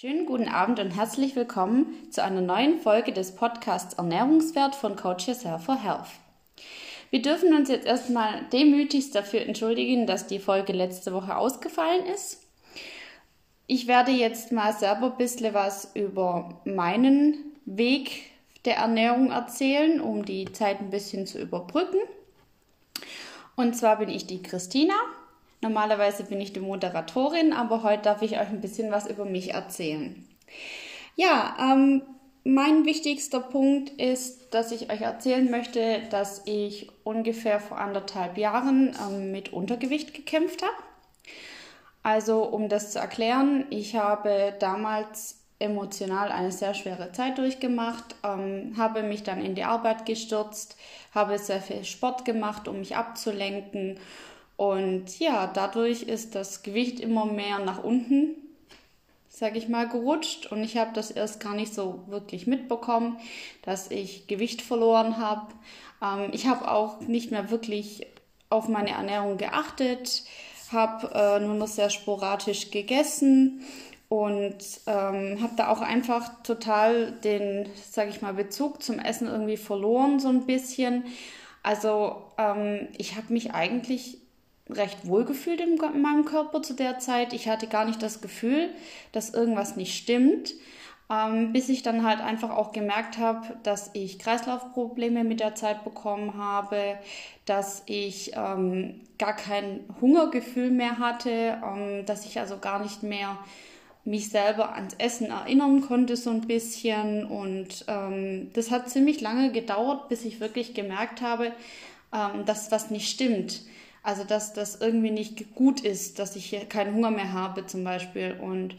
Schönen guten Abend und herzlich willkommen zu einer neuen Folge des Podcasts Ernährungswert von Coach Yourself for Health. Wir dürfen uns jetzt erstmal demütigst dafür entschuldigen, dass die Folge letzte Woche ausgefallen ist. Ich werde jetzt mal selber ein bisschen was über meinen Weg der Ernährung erzählen, um die Zeit ein bisschen zu überbrücken. Und zwar bin ich die Christina Normalerweise bin ich die Moderatorin, aber heute darf ich euch ein bisschen was über mich erzählen. Ja, ähm, mein wichtigster Punkt ist, dass ich euch erzählen möchte, dass ich ungefähr vor anderthalb Jahren ähm, mit Untergewicht gekämpft habe. Also um das zu erklären, ich habe damals emotional eine sehr schwere Zeit durchgemacht, ähm, habe mich dann in die Arbeit gestürzt, habe sehr viel Sport gemacht, um mich abzulenken und ja, dadurch ist das Gewicht immer mehr nach unten, sage ich mal, gerutscht. Und ich habe das erst gar nicht so wirklich mitbekommen, dass ich Gewicht verloren habe. Ähm, ich habe auch nicht mehr wirklich auf meine Ernährung geachtet, habe äh, nur noch sehr sporadisch gegessen und ähm, habe da auch einfach total den, sage ich mal, Bezug zum Essen irgendwie verloren, so ein bisschen. Also ähm, ich habe mich eigentlich recht wohlgefühlt in meinem Körper zu der Zeit. Ich hatte gar nicht das Gefühl, dass irgendwas nicht stimmt, ähm, bis ich dann halt einfach auch gemerkt habe, dass ich Kreislaufprobleme mit der Zeit bekommen habe, dass ich ähm, gar kein Hungergefühl mehr hatte, ähm, dass ich also gar nicht mehr mich selber ans Essen erinnern konnte so ein bisschen und ähm, das hat ziemlich lange gedauert, bis ich wirklich gemerkt habe, ähm, dass was nicht stimmt. Also, dass das irgendwie nicht gut ist, dass ich hier keinen Hunger mehr habe zum Beispiel. Und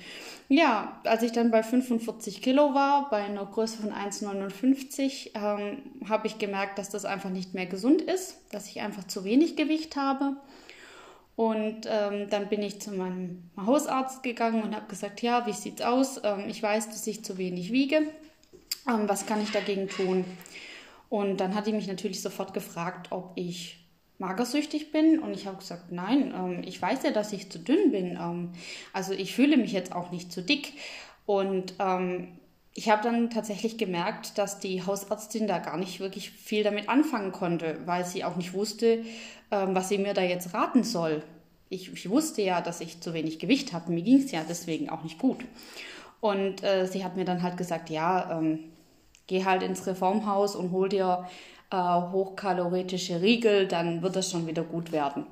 ja, als ich dann bei 45 Kilo war, bei einer Größe von 1,59, ähm, habe ich gemerkt, dass das einfach nicht mehr gesund ist, dass ich einfach zu wenig Gewicht habe. Und ähm, dann bin ich zu meinem Hausarzt gegangen und habe gesagt, ja, wie sieht's aus? Ähm, ich weiß, dass ich zu wenig wiege. Ähm, was kann ich dagegen tun? Und dann hat die mich natürlich sofort gefragt, ob ich magersüchtig bin und ich habe gesagt, nein, ähm, ich weiß ja, dass ich zu dünn bin. Ähm, also ich fühle mich jetzt auch nicht zu dick. Und ähm, ich habe dann tatsächlich gemerkt, dass die Hausärztin da gar nicht wirklich viel damit anfangen konnte, weil sie auch nicht wusste, ähm, was sie mir da jetzt raten soll. Ich, ich wusste ja, dass ich zu wenig Gewicht habe. Mir ging es ja deswegen auch nicht gut. Und äh, sie hat mir dann halt gesagt, ja, ähm, geh halt ins Reformhaus und hol dir äh, hochkalorische Riegel, dann wird das schon wieder gut werden.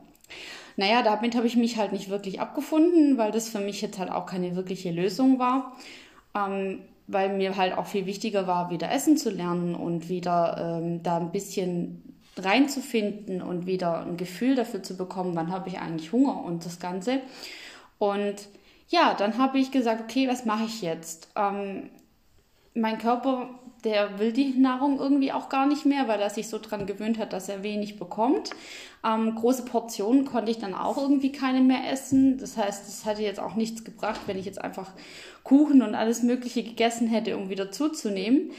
Naja, damit habe ich mich halt nicht wirklich abgefunden, weil das für mich jetzt halt auch keine wirkliche Lösung war. Ähm, weil mir halt auch viel wichtiger war, wieder essen zu lernen und wieder ähm, da ein bisschen reinzufinden und wieder ein Gefühl dafür zu bekommen, wann habe ich eigentlich Hunger und das Ganze. Und ja, dann habe ich gesagt, okay, was mache ich jetzt? Ähm, mein Körper der will die Nahrung irgendwie auch gar nicht mehr, weil er sich so dran gewöhnt hat, dass er wenig bekommt. Ähm, große Portionen konnte ich dann auch irgendwie keine mehr essen. Das heißt, es hatte jetzt auch nichts gebracht, wenn ich jetzt einfach Kuchen und alles Mögliche gegessen hätte, um wieder zuzunehmen.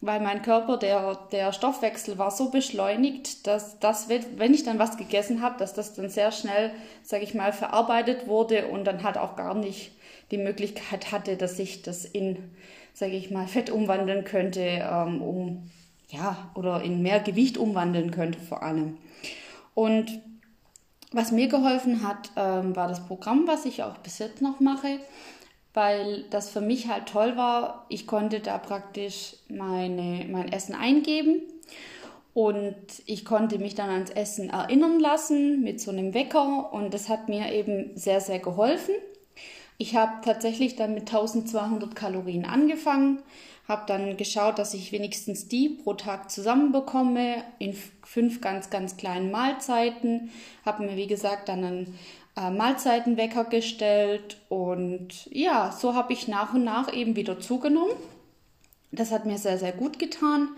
Weil mein Körper, der, der Stoffwechsel war so beschleunigt, dass das, wenn ich dann was gegessen habe, dass das dann sehr schnell, sage ich mal, verarbeitet wurde und dann halt auch gar nicht die Möglichkeit hatte, dass ich das in sage ich mal, Fett umwandeln könnte, ähm, um ja, oder in mehr Gewicht umwandeln könnte vor allem. Und was mir geholfen hat, ähm, war das Programm, was ich auch bis jetzt noch mache, weil das für mich halt toll war. Ich konnte da praktisch meine, mein Essen eingeben und ich konnte mich dann ans Essen erinnern lassen mit so einem Wecker und das hat mir eben sehr, sehr geholfen. Ich habe tatsächlich dann mit 1200 Kalorien angefangen, habe dann geschaut, dass ich wenigstens die pro Tag zusammenbekomme in fünf ganz, ganz kleinen Mahlzeiten. Habe mir, wie gesagt, dann einen äh, Mahlzeitenwecker gestellt und ja, so habe ich nach und nach eben wieder zugenommen. Das hat mir sehr, sehr gut getan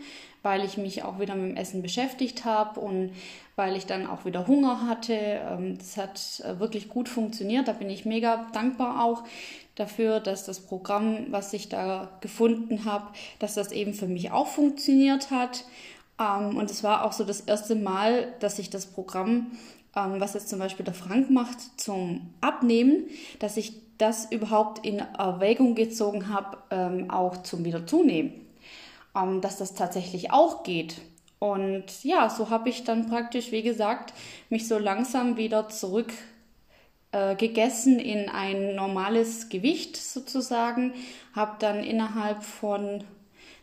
weil ich mich auch wieder mit dem Essen beschäftigt habe und weil ich dann auch wieder Hunger hatte. Ähm, das hat äh, wirklich gut funktioniert. Da bin ich mega dankbar auch dafür, dass das Programm, was ich da gefunden habe, dass das eben für mich auch funktioniert hat. Ähm, und es war auch so das erste Mal, dass ich das Programm, ähm, was jetzt zum Beispiel der Frank macht, zum Abnehmen, dass ich das überhaupt in Erwägung gezogen habe, ähm, auch zum Wiederzunehmen. Ähm, dass das tatsächlich auch geht. Und ja, so habe ich dann praktisch, wie gesagt, mich so langsam wieder zurück äh, gegessen in ein normales Gewicht sozusagen, habe dann innerhalb von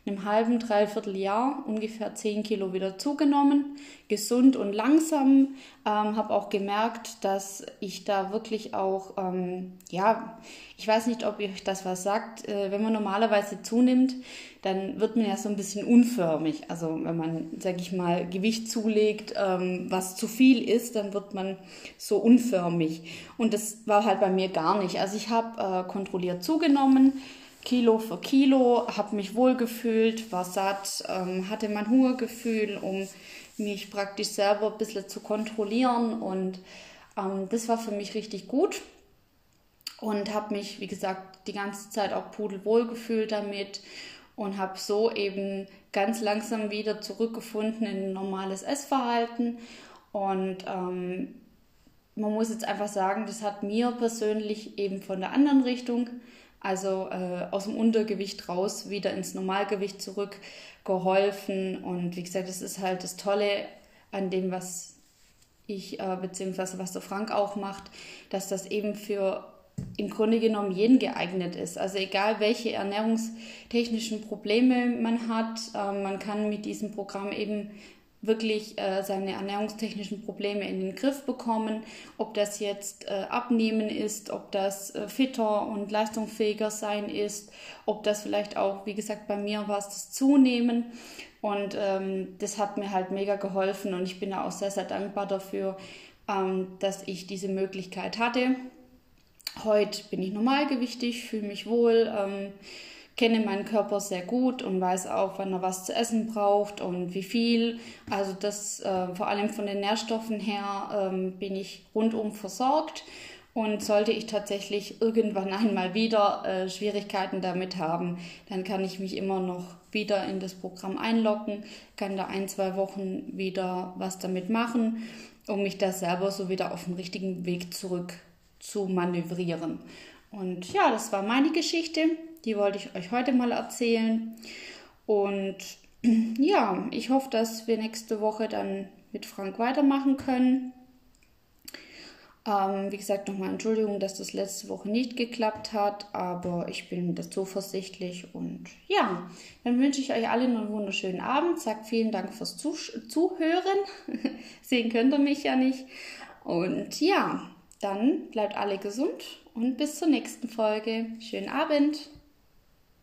einem halben, dreiviertel Jahr ungefähr 10 Kilo wieder zugenommen, gesund und langsam. Ähm, habe auch gemerkt, dass ich da wirklich auch, ähm, ja, ich weiß nicht, ob euch das was sagt, äh, wenn man normalerweise zunimmt, dann wird man ja so ein bisschen unförmig. Also wenn man, sag ich mal, Gewicht zulegt, ähm, was zu viel ist, dann wird man so unförmig. Und das war halt bei mir gar nicht. Also ich habe äh, kontrolliert zugenommen Kilo für Kilo, habe mich wohlgefühlt, war satt, ähm, hatte mein Hungergefühl, um mich praktisch selber ein bisschen zu kontrollieren und ähm, das war für mich richtig gut und habe mich, wie gesagt, die ganze Zeit auch pudelwohl gefühlt damit und habe so eben ganz langsam wieder zurückgefunden in ein normales Essverhalten und ähm, man muss jetzt einfach sagen, das hat mir persönlich eben von der anderen Richtung also äh, aus dem Untergewicht raus, wieder ins Normalgewicht zurück geholfen. Und wie gesagt, das ist halt das Tolle an dem, was ich, äh, beziehungsweise was der Frank auch macht, dass das eben für im Grunde genommen jeden geeignet ist. Also egal welche ernährungstechnischen Probleme man hat, äh, man kann mit diesem Programm eben wirklich äh, seine ernährungstechnischen Probleme in den Griff bekommen. Ob das jetzt äh, Abnehmen ist, ob das äh, fitter und leistungsfähiger sein ist, ob das vielleicht auch, wie gesagt, bei mir war es das Zunehmen. Und ähm, das hat mir halt mega geholfen und ich bin auch sehr, sehr dankbar dafür, ähm, dass ich diese Möglichkeit hatte. Heute bin ich normalgewichtig, fühle mich wohl. Ähm, kenne meinen Körper sehr gut und weiß auch, wann er was zu essen braucht und wie viel. Also das äh, vor allem von den Nährstoffen her ähm, bin ich rundum versorgt. Und sollte ich tatsächlich irgendwann einmal wieder äh, Schwierigkeiten damit haben, dann kann ich mich immer noch wieder in das Programm einloggen, kann da ein, zwei Wochen wieder was damit machen, um mich da selber so wieder auf den richtigen Weg zurück zu manövrieren. Und ja, das war meine Geschichte. Die wollte ich euch heute mal erzählen. Und ja, ich hoffe, dass wir nächste Woche dann mit Frank weitermachen können. Ähm, wie gesagt, nochmal Entschuldigung, dass das letzte Woche nicht geklappt hat, aber ich bin da zuversichtlich und ja, dann wünsche ich euch allen einen wunderschönen Abend. Sagt vielen Dank fürs Zuhören. Sehen könnt ihr mich ja nicht. Und ja, dann bleibt alle gesund und bis zur nächsten Folge. Schönen Abend.